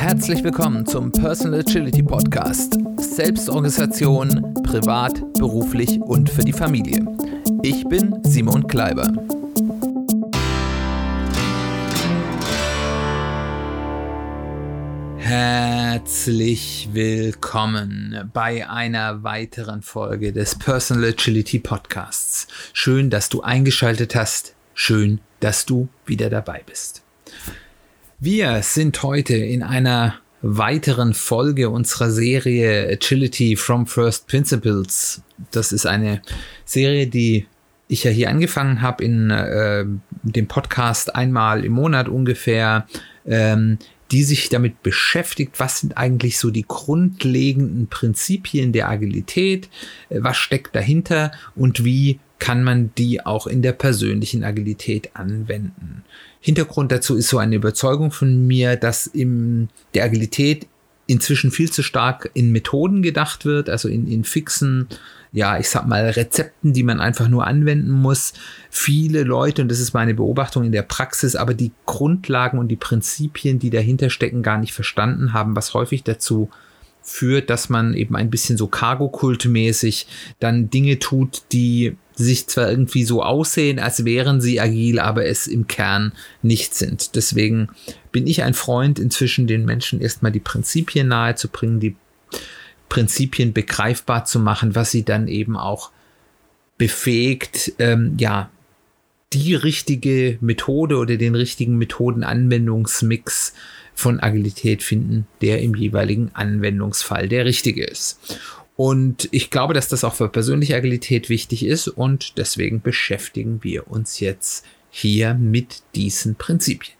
Herzlich willkommen zum Personal Agility Podcast. Selbstorganisation, privat, beruflich und für die Familie. Ich bin Simon Kleiber. Herzlich willkommen bei einer weiteren Folge des Personal Agility Podcasts. Schön, dass du eingeschaltet hast. Schön, dass du wieder dabei bist. Wir sind heute in einer weiteren Folge unserer Serie Agility from First Principles. Das ist eine Serie, die ich ja hier angefangen habe in äh, dem Podcast einmal im Monat ungefähr, ähm, die sich damit beschäftigt, was sind eigentlich so die grundlegenden Prinzipien der Agilität, äh, was steckt dahinter und wie kann man die auch in der persönlichen Agilität anwenden. Hintergrund dazu ist so eine Überzeugung von mir, dass in der Agilität inzwischen viel zu stark in Methoden gedacht wird, also in, in fixen, ja, ich sag mal, Rezepten, die man einfach nur anwenden muss. Viele Leute, und das ist meine Beobachtung in der Praxis, aber die Grundlagen und die Prinzipien, die dahinter stecken, gar nicht verstanden haben, was häufig dazu führt, dass man eben ein bisschen so Cargo-Kult-mäßig dann Dinge tut, die sich zwar irgendwie so aussehen, als wären sie agil, aber es im Kern nicht sind. Deswegen bin ich ein Freund, inzwischen den Menschen erstmal die Prinzipien nahezubringen, die Prinzipien begreifbar zu machen, was sie dann eben auch befähigt, ähm, ja, die richtige Methode oder den richtigen Methodenanwendungsmix von Agilität finden, der im jeweiligen Anwendungsfall der richtige ist. Und ich glaube, dass das auch für persönliche Agilität wichtig ist und deswegen beschäftigen wir uns jetzt hier mit diesen Prinzipien.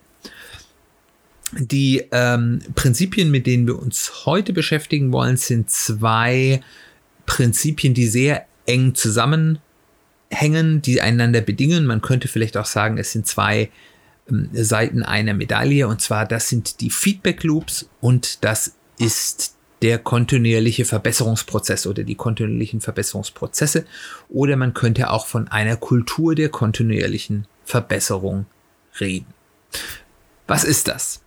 Die ähm, Prinzipien, mit denen wir uns heute beschäftigen wollen, sind zwei Prinzipien, die sehr eng zusammenhängen, die einander bedingen. Man könnte vielleicht auch sagen, es sind zwei ähm, Seiten einer Medaille. Und zwar, das sind die Feedback Loops und das ist der kontinuierliche Verbesserungsprozess oder die kontinuierlichen Verbesserungsprozesse. Oder man könnte auch von einer Kultur der kontinuierlichen Verbesserung reden. Was ist das?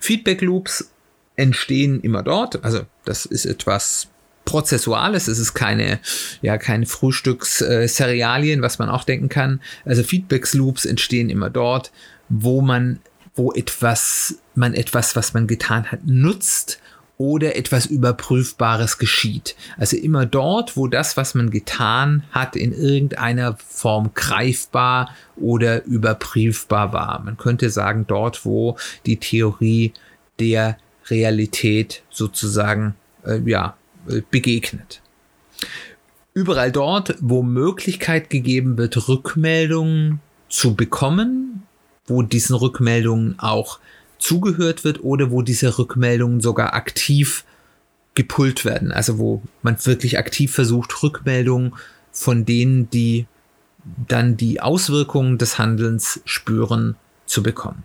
Feedback Loops entstehen immer dort. Also das ist etwas Prozessuales. Es ist keine, ja, keine Frühstücksserialien, was man auch denken kann. Also Feedback Loops entstehen immer dort, wo man, wo etwas, man etwas, was man getan hat, nutzt oder etwas Überprüfbares geschieht. Also immer dort, wo das, was man getan hat, in irgendeiner Form greifbar oder überprüfbar war. Man könnte sagen, dort, wo die Theorie der Realität sozusagen äh, ja, äh, begegnet. Überall dort, wo Möglichkeit gegeben wird, Rückmeldungen zu bekommen, wo diesen Rückmeldungen auch zugehört wird oder wo diese Rückmeldungen sogar aktiv gepult werden. Also wo man wirklich aktiv versucht, Rückmeldungen von denen, die dann die Auswirkungen des Handelns spüren, zu bekommen.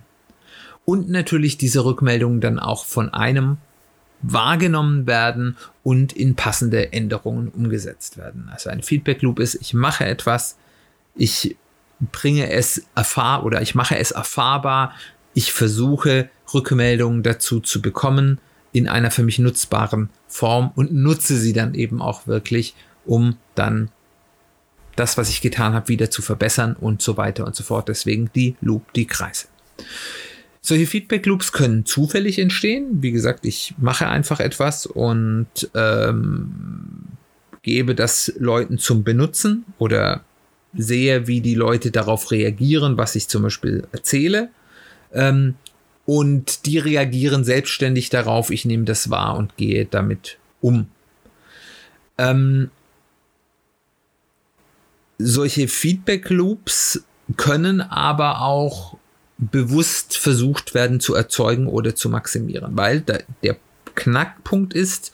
Und natürlich diese Rückmeldungen dann auch von einem wahrgenommen werden und in passende Änderungen umgesetzt werden. Also ein Feedback Loop ist, ich mache etwas, ich bringe es erfahr oder ich mache es erfahrbar, ich versuche Rückmeldungen dazu zu bekommen in einer für mich nutzbaren Form und nutze sie dann eben auch wirklich, um dann das, was ich getan habe, wieder zu verbessern und so weiter und so fort. Deswegen die Loop, die Kreise. Solche Feedback Loops können zufällig entstehen. Wie gesagt, ich mache einfach etwas und ähm, gebe das Leuten zum Benutzen oder sehe, wie die Leute darauf reagieren, was ich zum Beispiel erzähle. Ähm, und die reagieren selbstständig darauf, ich nehme das wahr und gehe damit um. Ähm, solche Feedback-Loops können aber auch bewusst versucht werden zu erzeugen oder zu maximieren, weil da, der Knackpunkt ist,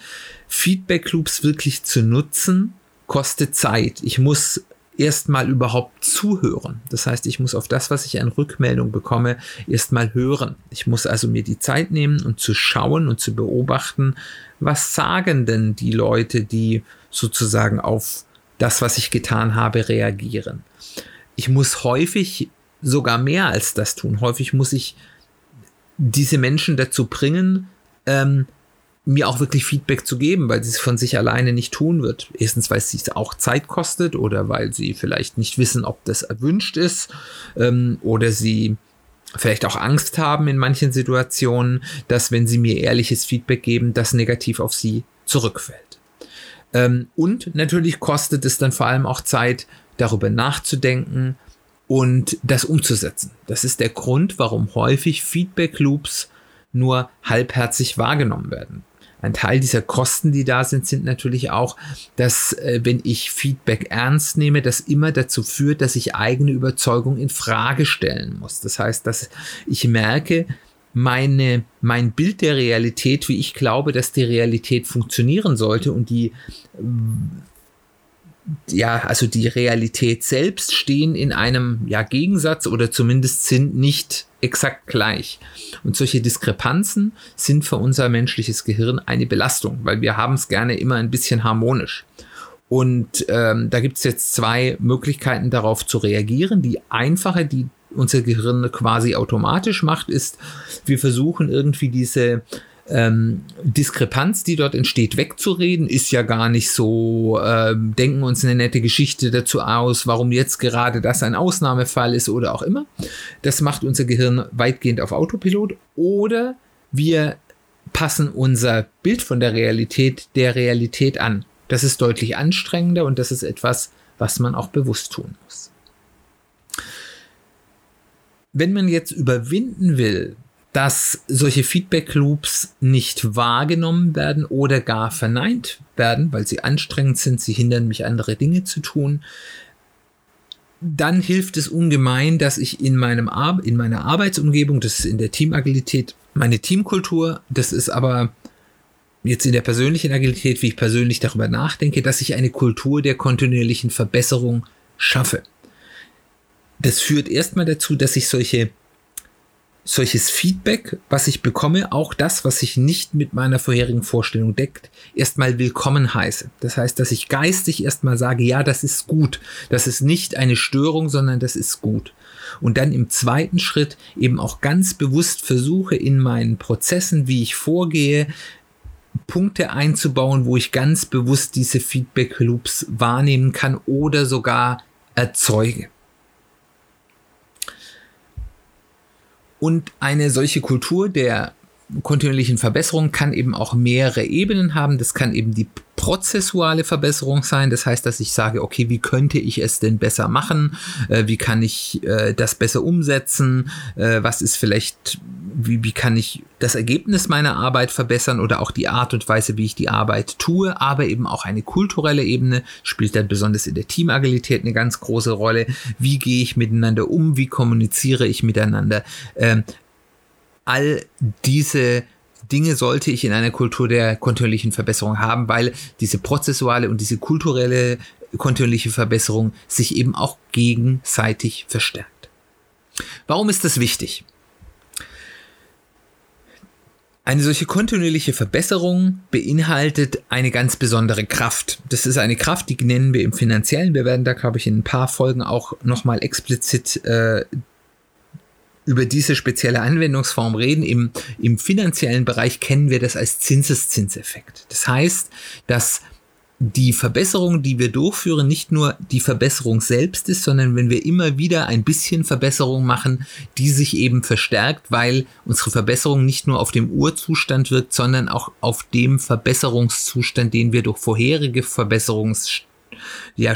Feedback-Loops wirklich zu nutzen, kostet Zeit. Ich muss erstmal überhaupt zuhören. Das heißt, ich muss auf das, was ich an Rückmeldung bekomme, erstmal hören. Ich muss also mir die Zeit nehmen und zu schauen und zu beobachten, was sagen denn die Leute, die sozusagen auf das, was ich getan habe, reagieren. Ich muss häufig sogar mehr als das tun. Häufig muss ich diese Menschen dazu bringen, ähm, mir auch wirklich Feedback zu geben, weil sie es von sich alleine nicht tun wird. Erstens, weil es sich auch Zeit kostet oder weil sie vielleicht nicht wissen, ob das erwünscht ist ähm, oder sie vielleicht auch Angst haben in manchen Situationen, dass wenn sie mir ehrliches Feedback geben, das negativ auf sie zurückfällt. Ähm, und natürlich kostet es dann vor allem auch Zeit, darüber nachzudenken und das umzusetzen. Das ist der Grund, warum häufig Feedback Loops nur halbherzig wahrgenommen werden. Ein Teil dieser Kosten, die da sind, sind natürlich auch, dass äh, wenn ich Feedback ernst nehme, das immer dazu führt, dass ich eigene Überzeugung in Frage stellen muss. Das heißt, dass ich merke, meine, mein Bild der Realität, wie ich glaube, dass die Realität funktionieren sollte und die ja, also die Realität selbst stehen in einem ja, Gegensatz oder zumindest sind nicht exakt gleich. Und solche Diskrepanzen sind für unser menschliches Gehirn eine Belastung, weil wir haben es gerne immer ein bisschen harmonisch. Und ähm, da gibt es jetzt zwei Möglichkeiten darauf zu reagieren. Die einfache, die unser Gehirn quasi automatisch macht, ist, wir versuchen irgendwie diese ähm, Diskrepanz, die dort entsteht, wegzureden, ist ja gar nicht so, äh, denken uns eine nette Geschichte dazu aus, warum jetzt gerade das ein Ausnahmefall ist oder auch immer. Das macht unser Gehirn weitgehend auf Autopilot oder wir passen unser Bild von der Realität der Realität an. Das ist deutlich anstrengender und das ist etwas, was man auch bewusst tun muss. Wenn man jetzt überwinden will, dass solche Feedback Loops nicht wahrgenommen werden oder gar verneint werden, weil sie anstrengend sind, sie hindern mich andere Dinge zu tun, dann hilft es ungemein, dass ich in meinem Ar in meiner Arbeitsumgebung, das ist in der Teamagilität, meine Teamkultur, das ist aber jetzt in der persönlichen Agilität, wie ich persönlich darüber nachdenke, dass ich eine Kultur der kontinuierlichen Verbesserung schaffe. Das führt erstmal dazu, dass ich solche solches Feedback, was ich bekomme, auch das, was sich nicht mit meiner vorherigen Vorstellung deckt, erstmal willkommen heiße. Das heißt, dass ich geistig erstmal sage, ja, das ist gut. Das ist nicht eine Störung, sondern das ist gut. Und dann im zweiten Schritt eben auch ganz bewusst versuche in meinen Prozessen, wie ich vorgehe, Punkte einzubauen, wo ich ganz bewusst diese Feedback Loops wahrnehmen kann oder sogar erzeuge. Und eine solche Kultur der kontinuierlichen Verbesserung kann eben auch mehrere Ebenen haben. Das kann eben die prozessuale Verbesserung sein. Das heißt, dass ich sage, okay, wie könnte ich es denn besser machen? Äh, wie kann ich äh, das besser umsetzen? Äh, was ist vielleicht, wie, wie kann ich das Ergebnis meiner Arbeit verbessern oder auch die Art und Weise, wie ich die Arbeit tue? Aber eben auch eine kulturelle Ebene spielt dann besonders in der Teamagilität eine ganz große Rolle. Wie gehe ich miteinander um? Wie kommuniziere ich miteinander? Ähm, all diese Dinge sollte ich in einer Kultur der kontinuierlichen Verbesserung haben, weil diese prozessuale und diese kulturelle kontinuierliche Verbesserung sich eben auch gegenseitig verstärkt. Warum ist das wichtig? Eine solche kontinuierliche Verbesserung beinhaltet eine ganz besondere Kraft. Das ist eine Kraft, die nennen wir im finanziellen. Wir werden da, glaube ich, in ein paar Folgen auch nochmal explizit äh, über diese spezielle Anwendungsform reden, im, im finanziellen Bereich kennen wir das als Zinseszinseffekt. Das heißt, dass die Verbesserung, die wir durchführen, nicht nur die Verbesserung selbst ist, sondern wenn wir immer wieder ein bisschen Verbesserung machen, die sich eben verstärkt, weil unsere Verbesserung nicht nur auf dem Urzustand wirkt, sondern auch auf dem Verbesserungszustand, den wir durch vorherige Verbesserungsschritte ja,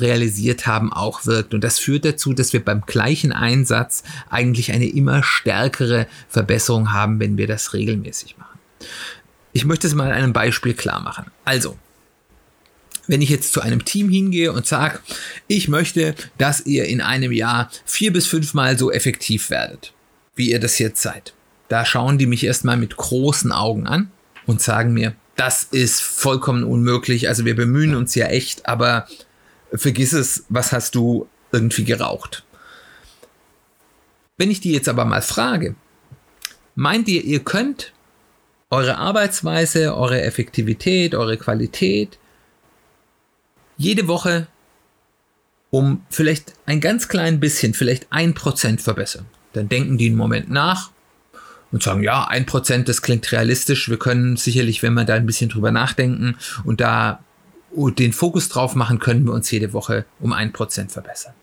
realisiert haben, auch wirkt. Und das führt dazu, dass wir beim gleichen Einsatz eigentlich eine immer stärkere Verbesserung haben, wenn wir das regelmäßig machen. Ich möchte es mal einem Beispiel klar machen. Also, wenn ich jetzt zu einem Team hingehe und sage, ich möchte, dass ihr in einem Jahr vier bis fünfmal so effektiv werdet, wie ihr das jetzt seid. Da schauen die mich erstmal mit großen Augen an und sagen mir, das ist vollkommen unmöglich. Also wir bemühen uns ja echt, aber vergiss es, was hast du irgendwie geraucht. Wenn ich die jetzt aber mal frage, meint ihr, ihr könnt eure Arbeitsweise, eure Effektivität, eure Qualität jede Woche um vielleicht ein ganz klein bisschen, vielleicht ein Prozent verbessern? Dann denken die einen Moment nach und sagen, ja, ein Prozent, das klingt realistisch. Wir können sicherlich, wenn wir da ein bisschen drüber nachdenken und da den Fokus drauf machen, können wir uns jede Woche um ein Prozent verbessern.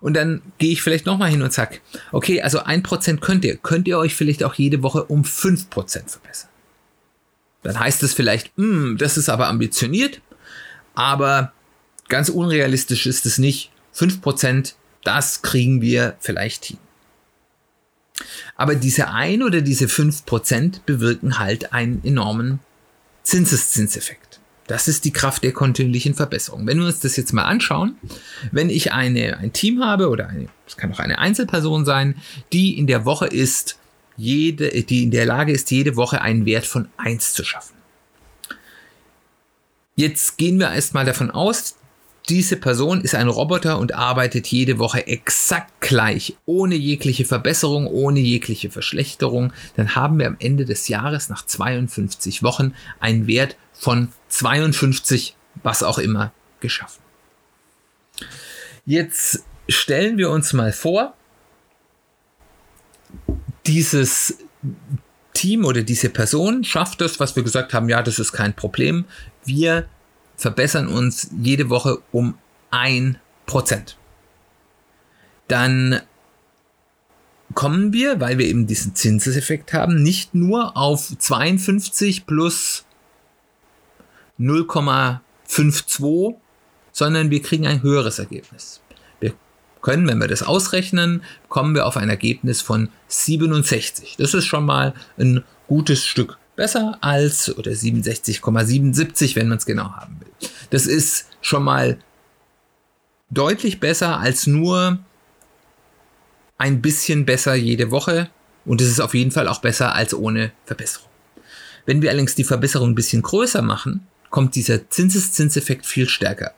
Und dann gehe ich vielleicht nochmal hin und sag, okay, also ein Prozent könnt ihr, könnt ihr euch vielleicht auch jede Woche um fünf Prozent verbessern. Dann heißt es vielleicht, hm, das ist aber ambitioniert, aber ganz unrealistisch ist es nicht. Fünf Prozent, das kriegen wir vielleicht hin. Aber diese ein oder diese fünf Prozent bewirken halt einen enormen Zinseszinseffekt. Das ist die Kraft der kontinuierlichen Verbesserung. Wenn wir uns das jetzt mal anschauen, wenn ich eine, ein Team habe oder es kann auch eine Einzelperson sein, die in der Woche ist, jede, die in der Lage ist, jede Woche einen Wert von 1 zu schaffen. Jetzt gehen wir erstmal davon aus, diese Person ist ein Roboter und arbeitet jede Woche exakt gleich, ohne jegliche Verbesserung, ohne jegliche Verschlechterung. Dann haben wir am Ende des Jahres nach 52 Wochen einen Wert von 52, was auch immer, geschaffen. Jetzt stellen wir uns mal vor, dieses Team oder diese Person schafft es, was wir gesagt haben, ja, das ist kein Problem. Wir verbessern uns jede Woche um ein Prozent. Dann kommen wir, weil wir eben diesen Zinseseffekt haben, nicht nur auf 52 plus 0,52, sondern wir kriegen ein höheres Ergebnis. Wir können, wenn wir das ausrechnen, kommen wir auf ein Ergebnis von 67. Das ist schon mal ein gutes Stück besser als oder 67,77, wenn man es genau haben will. Das ist schon mal deutlich besser als nur ein bisschen besser jede Woche und es ist auf jeden Fall auch besser als ohne Verbesserung. Wenn wir allerdings die Verbesserung ein bisschen größer machen, kommt dieser Zinseszinseffekt viel stärker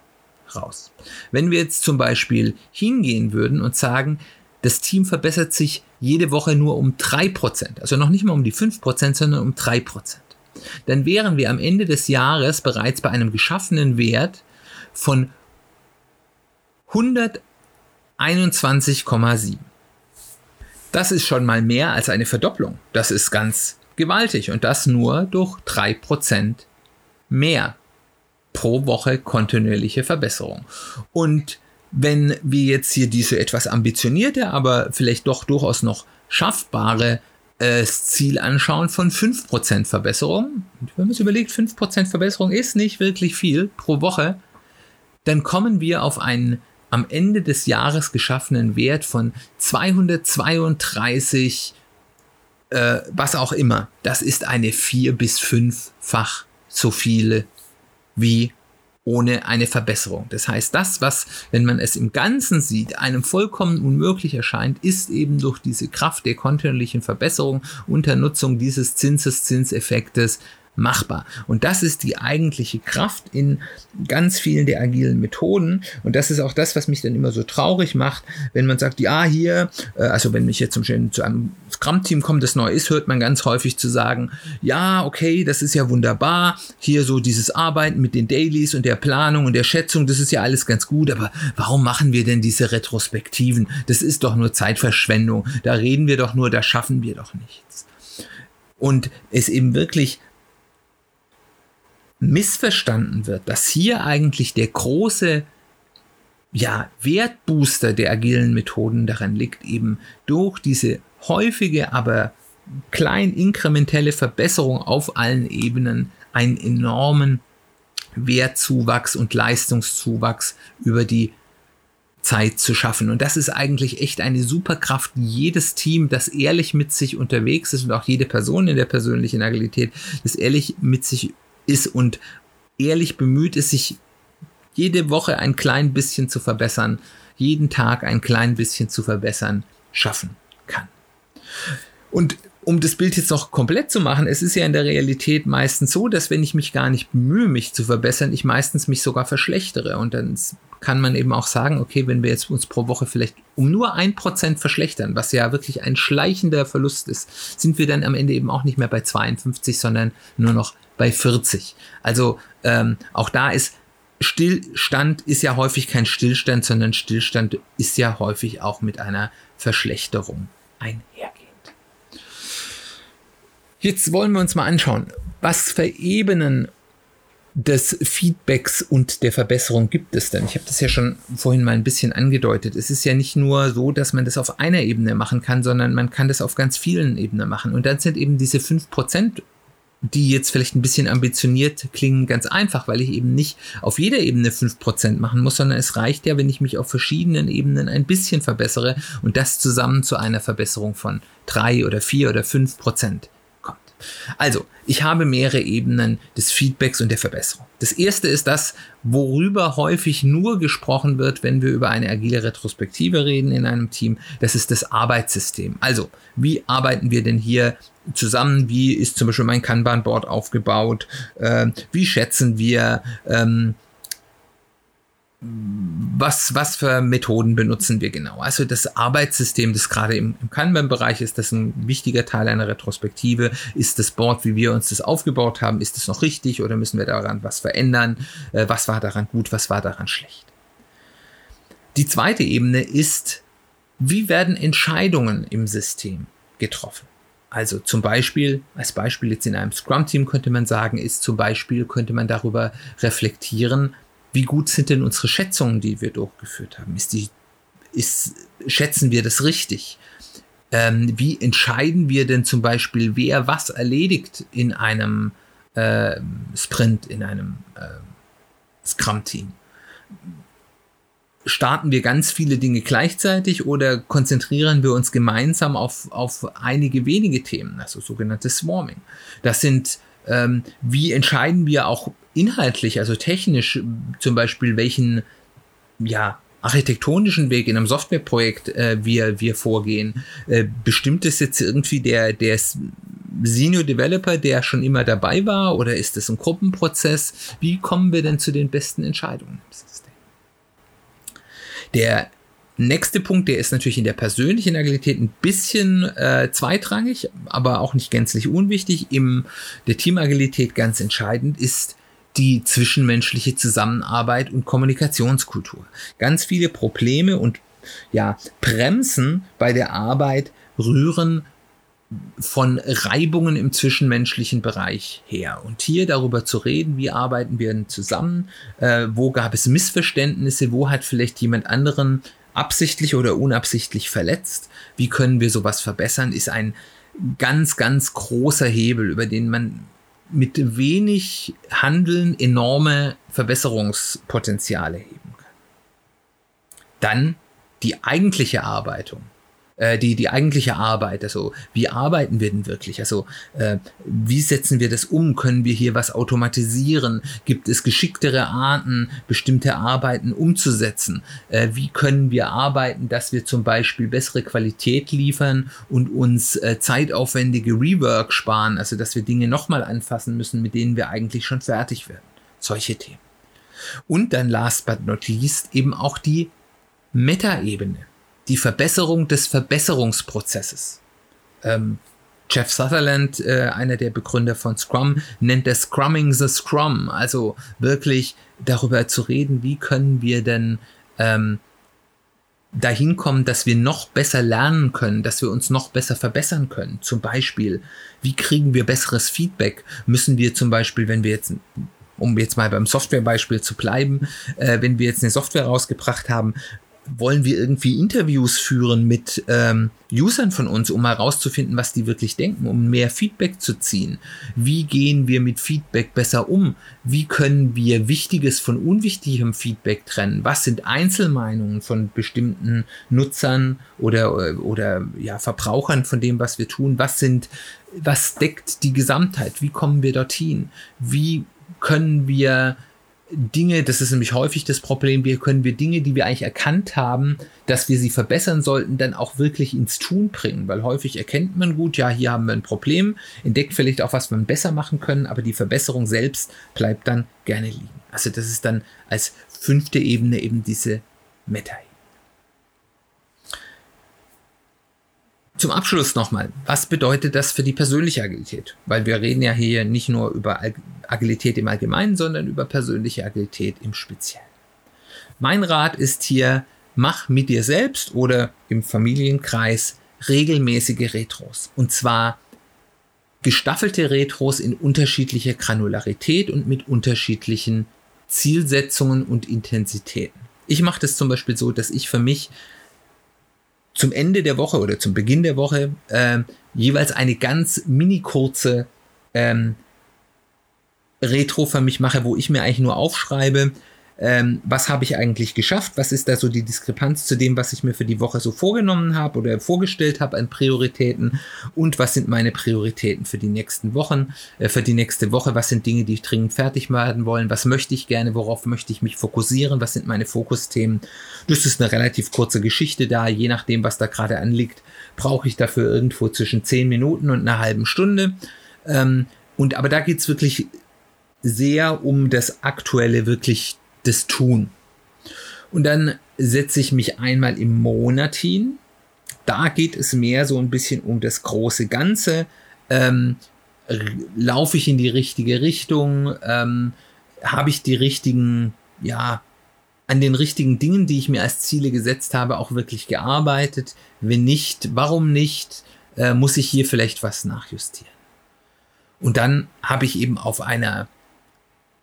raus. Wenn wir jetzt zum Beispiel hingehen würden und sagen, das Team verbessert sich jede Woche nur um 3%, also noch nicht mal um die 5%, sondern um 3%. Dann wären wir am Ende des Jahres bereits bei einem geschaffenen Wert von 121,7. Das ist schon mal mehr als eine Verdopplung. Das ist ganz gewaltig und das nur durch 3% mehr pro Woche kontinuierliche Verbesserung. Und wenn wir jetzt hier diese etwas ambitionierte, aber vielleicht doch durchaus noch schaffbare äh, Ziel anschauen von 5% Verbesserung, wenn man sich überlegt, 5% Verbesserung ist nicht wirklich viel pro Woche, dann kommen wir auf einen am Ende des Jahres geschaffenen Wert von 232, äh, was auch immer. Das ist eine vier- bis fünffach so viele wie ohne eine Verbesserung. Das heißt, das, was, wenn man es im Ganzen sieht, einem vollkommen unmöglich erscheint, ist eben durch diese Kraft der kontinuierlichen Verbesserung unter Nutzung dieses Zinseszinseffektes machbar. Und das ist die eigentliche Kraft in ganz vielen der agilen Methoden. Und das ist auch das, was mich dann immer so traurig macht, wenn man sagt, ja, hier, äh, also wenn ich jetzt zum Beispiel zu einem Scrum-Team komme, das neu ist, hört man ganz häufig zu sagen, ja, okay, das ist ja wunderbar, hier so dieses Arbeiten mit den Dailies und der Planung und der Schätzung, das ist ja alles ganz gut, aber warum machen wir denn diese Retrospektiven? Das ist doch nur Zeitverschwendung. Da reden wir doch nur, da schaffen wir doch nichts. Und es eben wirklich missverstanden wird, dass hier eigentlich der große ja, Wertbooster der agilen Methoden daran liegt, eben durch diese häufige, aber klein inkrementelle Verbesserung auf allen Ebenen einen enormen Wertzuwachs und Leistungszuwachs über die Zeit zu schaffen. Und das ist eigentlich echt eine Superkraft. Jedes Team, das ehrlich mit sich unterwegs ist und auch jede Person in der persönlichen Agilität, das ehrlich mit sich ist und ehrlich bemüht ist, sich jede Woche ein klein bisschen zu verbessern, jeden Tag ein klein bisschen zu verbessern, schaffen. Und um das Bild jetzt noch komplett zu machen, es ist ja in der Realität meistens so, dass wenn ich mich gar nicht bemühe, mich zu verbessern, ich meistens mich sogar verschlechtere. Und dann kann man eben auch sagen, okay, wenn wir jetzt uns pro Woche vielleicht um nur ein Prozent verschlechtern, was ja wirklich ein schleichender Verlust ist, sind wir dann am Ende eben auch nicht mehr bei 52, sondern nur noch bei 40. Also ähm, auch da ist Stillstand ist ja häufig kein Stillstand, sondern Stillstand ist ja häufig auch mit einer Verschlechterung einhergehend. Jetzt wollen wir uns mal anschauen, was für Ebenen des Feedbacks und der Verbesserung gibt es denn? Ich habe das ja schon vorhin mal ein bisschen angedeutet. Es ist ja nicht nur so, dass man das auf einer Ebene machen kann, sondern man kann das auf ganz vielen Ebenen machen. Und dann sind eben diese 5%, die jetzt vielleicht ein bisschen ambitioniert klingen, ganz einfach, weil ich eben nicht auf jeder Ebene 5% machen muss, sondern es reicht ja, wenn ich mich auf verschiedenen Ebenen ein bisschen verbessere und das zusammen zu einer Verbesserung von 3 oder 4 oder 5% also, ich habe mehrere Ebenen des Feedbacks und der Verbesserung. Das erste ist das, worüber häufig nur gesprochen wird, wenn wir über eine agile Retrospektive reden in einem Team. Das ist das Arbeitssystem. Also, wie arbeiten wir denn hier zusammen? Wie ist zum Beispiel mein Kanban-Board aufgebaut? Äh, wie schätzen wir? Ähm, was, was für Methoden benutzen wir genau? Also das Arbeitssystem, das gerade im, im Kanban-Bereich ist, das ein wichtiger Teil einer Retrospektive. Ist das Board, wie wir uns das aufgebaut haben, ist das noch richtig oder müssen wir daran was verändern? Äh, was war daran gut, was war daran schlecht? Die zweite Ebene ist, wie werden Entscheidungen im System getroffen? Also zum Beispiel, als Beispiel jetzt in einem Scrum-Team könnte man sagen, ist zum Beispiel, könnte man darüber reflektieren, wie gut sind denn unsere Schätzungen, die wir durchgeführt haben? Ist die, ist, schätzen wir das richtig? Ähm, wie entscheiden wir denn zum Beispiel, wer was erledigt in einem äh, Sprint, in einem äh, Scrum-Team? Starten wir ganz viele Dinge gleichzeitig oder konzentrieren wir uns gemeinsam auf, auf einige wenige Themen, also sogenanntes Swarming? Das sind ähm, wie entscheiden wir auch inhaltlich, also technisch zum Beispiel, welchen ja, architektonischen Weg in einem Softwareprojekt äh, wir, wir vorgehen. Äh, bestimmt es jetzt irgendwie der, der Senior Developer, der schon immer dabei war, oder ist es ein Gruppenprozess? Wie kommen wir denn zu den besten Entscheidungen im System? Der nächste Punkt, der ist natürlich in der persönlichen Agilität ein bisschen äh, zweitrangig, aber auch nicht gänzlich unwichtig. Im der Teamagilität ganz entscheidend ist die zwischenmenschliche Zusammenarbeit und Kommunikationskultur. Ganz viele Probleme und ja, Bremsen bei der Arbeit rühren von Reibungen im zwischenmenschlichen Bereich her. Und hier darüber zu reden, wie arbeiten wir denn zusammen, äh, wo gab es Missverständnisse, wo hat vielleicht jemand anderen absichtlich oder unabsichtlich verletzt, wie können wir sowas verbessern, ist ein ganz, ganz großer Hebel, über den man mit wenig Handeln enorme Verbesserungspotenziale heben kann. Dann die eigentliche Arbeitung äh, die, die eigentliche Arbeit. Also, wie arbeiten wir denn wirklich? Also, äh, wie setzen wir das um? Können wir hier was automatisieren? Gibt es geschicktere Arten, bestimmte Arbeiten umzusetzen? Äh, wie können wir arbeiten, dass wir zum Beispiel bessere Qualität liefern und uns äh, zeitaufwendige Rework sparen? Also, dass wir Dinge nochmal anfassen müssen, mit denen wir eigentlich schon fertig werden. Solche Themen. Und dann last but not least eben auch die Metaebene die Verbesserung des Verbesserungsprozesses. Ähm, Jeff Sutherland, äh, einer der Begründer von Scrum, nennt das Scrumming the Scrum, also wirklich darüber zu reden, wie können wir denn ähm, dahin kommen, dass wir noch besser lernen können, dass wir uns noch besser verbessern können. Zum Beispiel, wie kriegen wir besseres Feedback? Müssen wir zum Beispiel, wenn wir jetzt um jetzt mal beim Softwarebeispiel zu bleiben, äh, wenn wir jetzt eine Software rausgebracht haben, wollen wir irgendwie Interviews führen mit ähm, Usern von uns, um herauszufinden, was die wirklich denken, um mehr Feedback zu ziehen. Wie gehen wir mit Feedback besser um? Wie können wir Wichtiges von unwichtigem Feedback trennen? Was sind Einzelmeinungen von bestimmten Nutzern oder, oder ja, Verbrauchern von dem, was wir tun? Was sind, was deckt die Gesamtheit? Wie kommen wir dorthin? Wie können wir Dinge, das ist nämlich häufig das Problem, wir können wir Dinge, die wir eigentlich erkannt haben, dass wir sie verbessern sollten, dann auch wirklich ins Tun bringen, weil häufig erkennt man gut, ja, hier haben wir ein Problem, entdeckt vielleicht auch, was wir besser machen können, aber die Verbesserung selbst bleibt dann gerne liegen. Also das ist dann als fünfte Ebene eben diese Meta. Zum Abschluss nochmal, was bedeutet das für die persönliche Agilität? Weil wir reden ja hier nicht nur über Agilität im Allgemeinen, sondern über persönliche Agilität im Speziellen. Mein Rat ist hier, mach mit dir selbst oder im Familienkreis regelmäßige Retros. Und zwar gestaffelte Retros in unterschiedlicher Granularität und mit unterschiedlichen Zielsetzungen und Intensitäten. Ich mache das zum Beispiel so, dass ich für mich zum Ende der Woche oder zum Beginn der Woche äh, jeweils eine ganz mini kurze ähm, Retro für mich mache, wo ich mir eigentlich nur aufschreibe, ähm, was habe ich eigentlich geschafft, was ist da so die Diskrepanz zu dem, was ich mir für die Woche so vorgenommen habe oder vorgestellt habe an Prioritäten? Und was sind meine Prioritäten für die nächsten Wochen, äh, für die nächste Woche, was sind Dinge, die ich dringend fertig werden wollen, was möchte ich gerne, worauf möchte ich mich fokussieren, was sind meine Fokusthemen. Das ist eine relativ kurze Geschichte da, je nachdem, was da gerade anliegt, brauche ich dafür irgendwo zwischen 10 Minuten und einer halben Stunde. Ähm, und aber da geht es wirklich sehr um das aktuelle, wirklich das Tun. Und dann setze ich mich einmal im Monat hin. Da geht es mehr so ein bisschen um das große Ganze. Ähm, laufe ich in die richtige Richtung? Ähm, Habe ich die richtigen, ja, an den richtigen Dingen, die ich mir als Ziele gesetzt habe, auch wirklich gearbeitet? Wenn nicht, warum nicht? Äh, muss ich hier vielleicht was nachjustieren? Und dann habe ich eben auf einer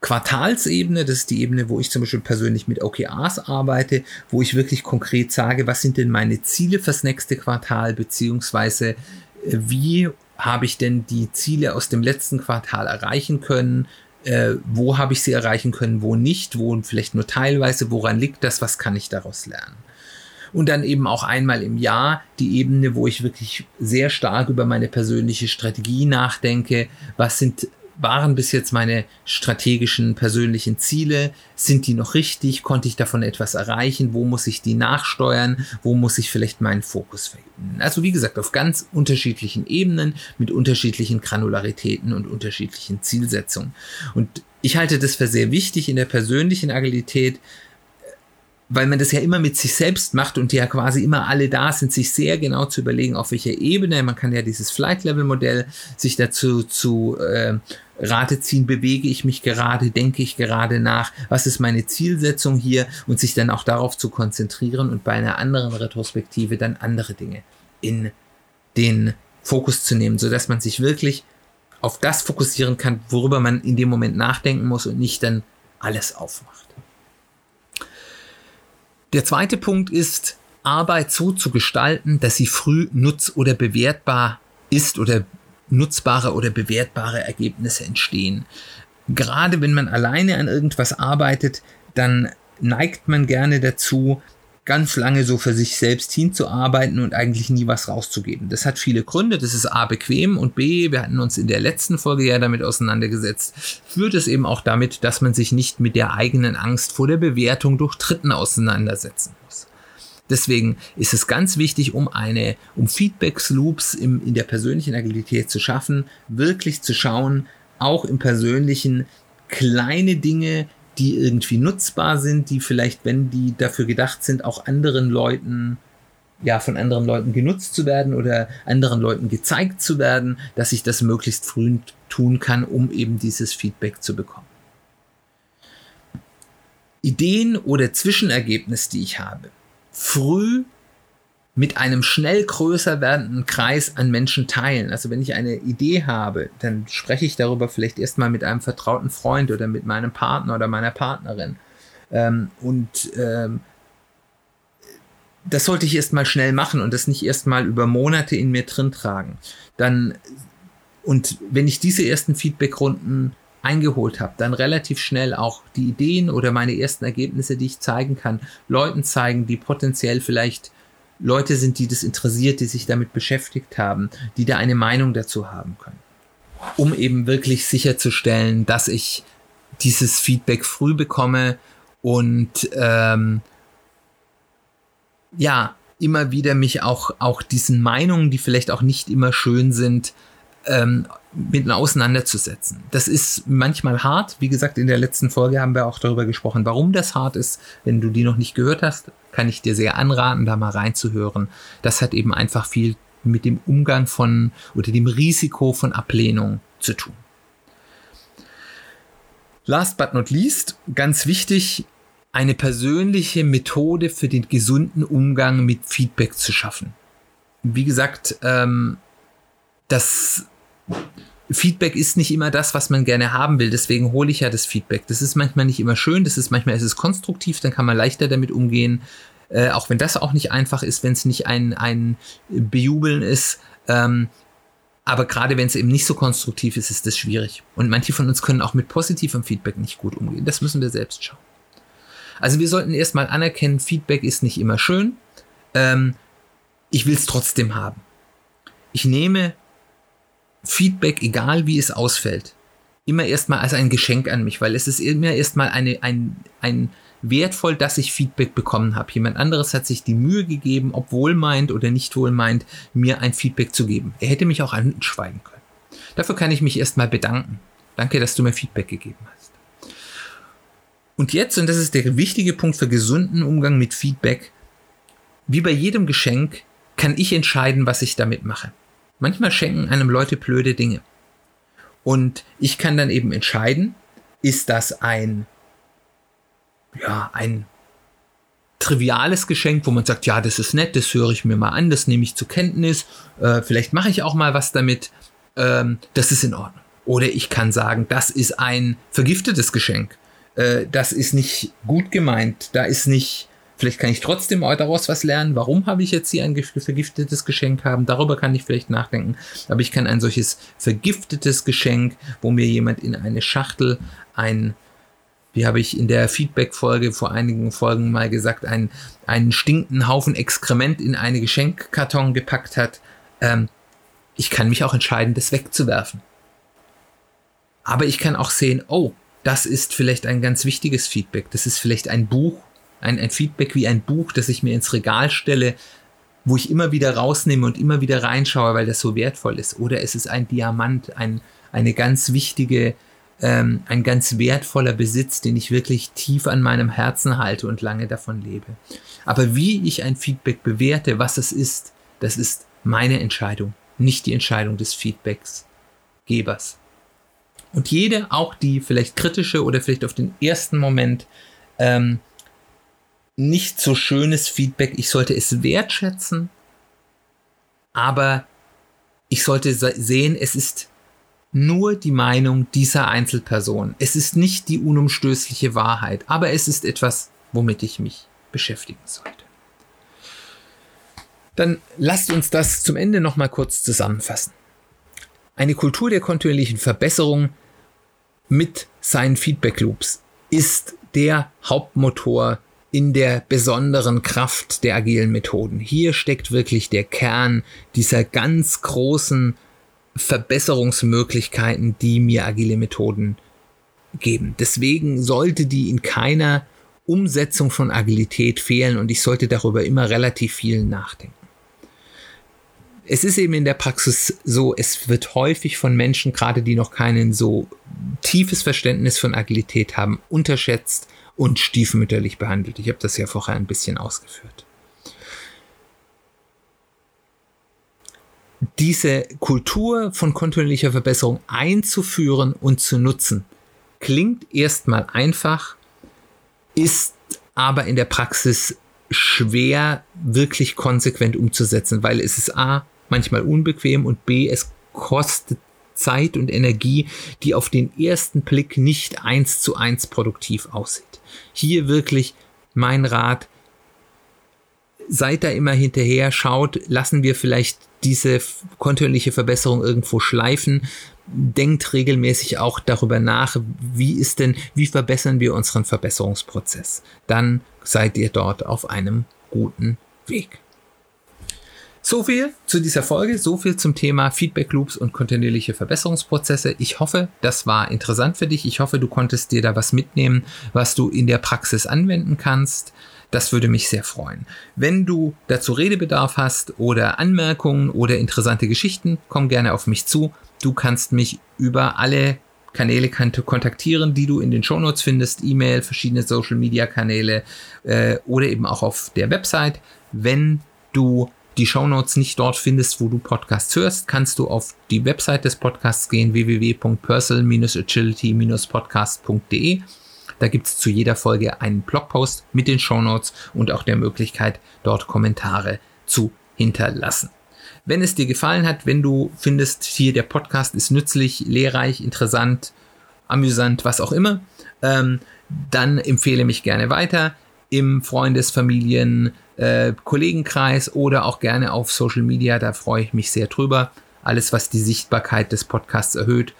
Quartalsebene, das ist die Ebene, wo ich zum Beispiel persönlich mit OKRs arbeite, wo ich wirklich konkret sage, was sind denn meine Ziele fürs nächste Quartal, beziehungsweise äh, wie habe ich denn die Ziele aus dem letzten Quartal erreichen können, äh, wo habe ich sie erreichen können, wo nicht, wo vielleicht nur teilweise, woran liegt das, was kann ich daraus lernen. Und dann eben auch einmal im Jahr die Ebene, wo ich wirklich sehr stark über meine persönliche Strategie nachdenke, was sind waren bis jetzt meine strategischen persönlichen Ziele? Sind die noch richtig? Konnte ich davon etwas erreichen? Wo muss ich die nachsteuern? Wo muss ich vielleicht meinen Fokus verändern? Also wie gesagt, auf ganz unterschiedlichen Ebenen mit unterschiedlichen Granularitäten und unterschiedlichen Zielsetzungen. Und ich halte das für sehr wichtig in der persönlichen Agilität, weil man das ja immer mit sich selbst macht und ja quasi immer alle da sind, sich sehr genau zu überlegen, auf welcher Ebene. Man kann ja dieses Flight-Level-Modell sich dazu zu äh, Rate ziehen, bewege ich mich gerade, denke ich gerade nach, was ist meine Zielsetzung hier und sich dann auch darauf zu konzentrieren und bei einer anderen Retrospektive dann andere Dinge in den Fokus zu nehmen, sodass man sich wirklich auf das fokussieren kann, worüber man in dem Moment nachdenken muss und nicht dann alles aufmacht. Der zweite Punkt ist, Arbeit so zu gestalten, dass sie früh nutz- oder bewertbar ist oder nutzbare oder bewertbare Ergebnisse entstehen. Gerade wenn man alleine an irgendwas arbeitet, dann neigt man gerne dazu, ganz lange so für sich selbst hinzuarbeiten und eigentlich nie was rauszugeben. Das hat viele Gründe. Das ist A bequem und B, wir hatten uns in der letzten Folge ja damit auseinandergesetzt, führt es eben auch damit, dass man sich nicht mit der eigenen Angst vor der Bewertung durch Dritten auseinandersetzen muss. Deswegen ist es ganz wichtig, um eine, um Feedback-Loops in der persönlichen Agilität zu schaffen, wirklich zu schauen, auch im persönlichen kleine Dinge, die irgendwie nutzbar sind, die vielleicht, wenn die dafür gedacht sind, auch anderen Leuten, ja, von anderen Leuten genutzt zu werden oder anderen Leuten gezeigt zu werden, dass ich das möglichst früh tun kann, um eben dieses Feedback zu bekommen. Ideen oder Zwischenergebnis, die ich habe, früh mit einem schnell größer werdenden Kreis an Menschen teilen. Also wenn ich eine Idee habe, dann spreche ich darüber vielleicht erstmal mit einem vertrauten Freund oder mit meinem Partner oder meiner Partnerin. Ähm, und ähm, das sollte ich erstmal schnell machen und das nicht erstmal über Monate in mir drin tragen. Dann, und wenn ich diese ersten Feedbackrunden eingeholt habe, dann relativ schnell auch die Ideen oder meine ersten Ergebnisse, die ich zeigen kann, Leuten zeigen, die potenziell vielleicht Leute sind, die das interessiert, die sich damit beschäftigt haben, die da eine Meinung dazu haben können. Um eben wirklich sicherzustellen, dass ich dieses Feedback früh bekomme und ähm, ja, immer wieder mich auch, auch diesen Meinungen, die vielleicht auch nicht immer schön sind, ähm, mit auseinanderzusetzen. Das ist manchmal hart. Wie gesagt, in der letzten Folge haben wir auch darüber gesprochen, warum das hart ist. Wenn du die noch nicht gehört hast, kann ich dir sehr anraten, da mal reinzuhören. Das hat eben einfach viel mit dem Umgang von oder dem Risiko von Ablehnung zu tun. Last but not least, ganz wichtig, eine persönliche Methode für den gesunden Umgang mit Feedback zu schaffen. Wie gesagt, ähm, das Feedback ist nicht immer das, was man gerne haben will. Deswegen hole ich ja das Feedback. Das ist manchmal nicht immer schön. Das ist manchmal ist es konstruktiv. Dann kann man leichter damit umgehen. Äh, auch wenn das auch nicht einfach ist, wenn es nicht ein, ein Bejubeln ist. Ähm, aber gerade wenn es eben nicht so konstruktiv ist, ist das schwierig. Und manche von uns können auch mit positivem Feedback nicht gut umgehen. Das müssen wir selbst schauen. Also wir sollten erstmal anerkennen, Feedback ist nicht immer schön. Ähm, ich will es trotzdem haben. Ich nehme Feedback, egal wie es ausfällt, immer erstmal als ein Geschenk an mich, weil es ist immer erstmal eine, ein, ein wertvoll, dass ich Feedback bekommen habe. Jemand anderes hat sich die Mühe gegeben, ob wohlmeint oder nicht wohlmeint, mir ein Feedback zu geben. Er hätte mich auch anschweigen können. Dafür kann ich mich erstmal bedanken. Danke, dass du mir Feedback gegeben hast. Und jetzt, und das ist der wichtige Punkt für gesunden Umgang mit Feedback, wie bei jedem Geschenk kann ich entscheiden, was ich damit mache. Manchmal schenken einem Leute blöde Dinge. Und ich kann dann eben entscheiden, ist das ein, ja, ein triviales Geschenk, wo man sagt, ja, das ist nett, das höre ich mir mal an, das nehme ich zur Kenntnis, äh, vielleicht mache ich auch mal was damit, ähm, das ist in Ordnung. Oder ich kann sagen, das ist ein vergiftetes Geschenk. Äh, das ist nicht gut gemeint, da ist nicht Vielleicht kann ich trotzdem daraus was lernen. Warum habe ich jetzt hier ein vergiftetes Geschenk haben? Darüber kann ich vielleicht nachdenken. Aber ich kann ein solches vergiftetes Geschenk, wo mir jemand in eine Schachtel ein wie habe ich in der Feedback-Folge vor einigen Folgen mal gesagt, einen, einen stinkenden Haufen Exkrement in eine Geschenkkarton gepackt hat. Ähm, ich kann mich auch entscheiden, das wegzuwerfen. Aber ich kann auch sehen, oh, das ist vielleicht ein ganz wichtiges Feedback. Das ist vielleicht ein Buch, ein, ein Feedback wie ein Buch, das ich mir ins Regal stelle, wo ich immer wieder rausnehme und immer wieder reinschaue, weil das so wertvoll ist. Oder es ist ein Diamant, ein, eine ganz wichtige, ähm, ein ganz wertvoller Besitz, den ich wirklich tief an meinem Herzen halte und lange davon lebe. Aber wie ich ein Feedback bewerte, was es ist, das ist meine Entscheidung, nicht die Entscheidung des Feedbacksgebers. Und jede, auch die vielleicht kritische oder vielleicht auf den ersten Moment ähm, nicht so schönes Feedback. Ich sollte es wertschätzen, aber ich sollte sehen, es ist nur die Meinung dieser Einzelperson. Es ist nicht die unumstößliche Wahrheit, aber es ist etwas, womit ich mich beschäftigen sollte. Dann lasst uns das zum Ende nochmal kurz zusammenfassen. Eine Kultur der kontinuierlichen Verbesserung mit seinen Feedback Loops ist der Hauptmotor in der besonderen Kraft der agilen Methoden. Hier steckt wirklich der Kern dieser ganz großen Verbesserungsmöglichkeiten, die mir agile Methoden geben. Deswegen sollte die in keiner Umsetzung von Agilität fehlen und ich sollte darüber immer relativ viel nachdenken. Es ist eben in der Praxis so, es wird häufig von Menschen, gerade die noch kein so tiefes Verständnis von Agilität haben, unterschätzt und stiefmütterlich behandelt. Ich habe das ja vorher ein bisschen ausgeführt. Diese Kultur von kontinuierlicher Verbesserung einzuführen und zu nutzen, klingt erstmal einfach, ist aber in der Praxis schwer wirklich konsequent umzusetzen, weil es ist A, manchmal unbequem und B, es kostet Zeit und Energie, die auf den ersten Blick nicht eins zu eins produktiv aussieht. Hier wirklich mein Rat, seid da immer hinterher, schaut, lassen wir vielleicht diese kontinuierliche Verbesserung irgendwo schleifen, denkt regelmäßig auch darüber nach, wie ist denn, wie verbessern wir unseren Verbesserungsprozess. Dann seid ihr dort auf einem guten Weg. So viel zu dieser Folge, so viel zum Thema Feedback Loops und kontinuierliche Verbesserungsprozesse. Ich hoffe, das war interessant für dich. Ich hoffe, du konntest dir da was mitnehmen, was du in der Praxis anwenden kannst. Das würde mich sehr freuen. Wenn du dazu Redebedarf hast oder Anmerkungen oder interessante Geschichten, komm gerne auf mich zu. Du kannst mich über alle Kanäle kontaktieren, die du in den Shownotes findest, E-Mail, verschiedene Social-Media-Kanäle äh, oder eben auch auf der Website. Wenn du die Shownotes nicht dort findest, wo du Podcasts hörst, kannst du auf die Website des Podcasts gehen, www.personal-agility-podcast.de. Da gibt es zu jeder Folge einen Blogpost mit den Shownotes und auch der Möglichkeit, dort Kommentare zu hinterlassen. Wenn es dir gefallen hat, wenn du findest, hier der Podcast ist nützlich, lehrreich, interessant, amüsant, was auch immer, ähm, dann empfehle mich gerne weiter im Freundes-, Familien-, äh, Kollegenkreis oder auch gerne auf Social Media. Da freue ich mich sehr drüber. Alles, was die Sichtbarkeit des Podcasts erhöht,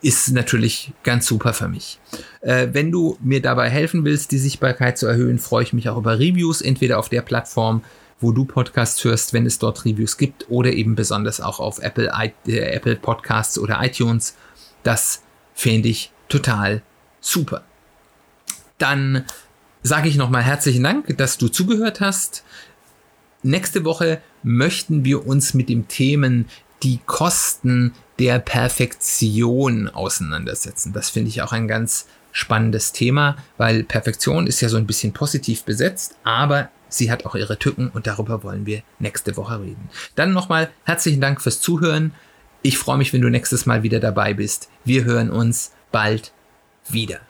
ist natürlich ganz super für mich. Äh, wenn du mir dabei helfen willst, die Sichtbarkeit zu erhöhen, freue ich mich auch über Reviews, entweder auf der Plattform, wo du Podcasts hörst, wenn es dort Reviews gibt, oder eben besonders auch auf Apple, äh, Apple Podcasts oder iTunes. Das fände ich total super. Dann sage ich nochmal herzlichen Dank, dass du zugehört hast. Nächste Woche möchten wir uns mit dem Themen die Kosten der Perfektion auseinandersetzen. Das finde ich auch ein ganz spannendes Thema, weil Perfektion ist ja so ein bisschen positiv besetzt, aber sie hat auch ihre Tücken und darüber wollen wir nächste Woche reden. Dann nochmal herzlichen Dank fürs Zuhören. Ich freue mich, wenn du nächstes Mal wieder dabei bist. Wir hören uns bald wieder.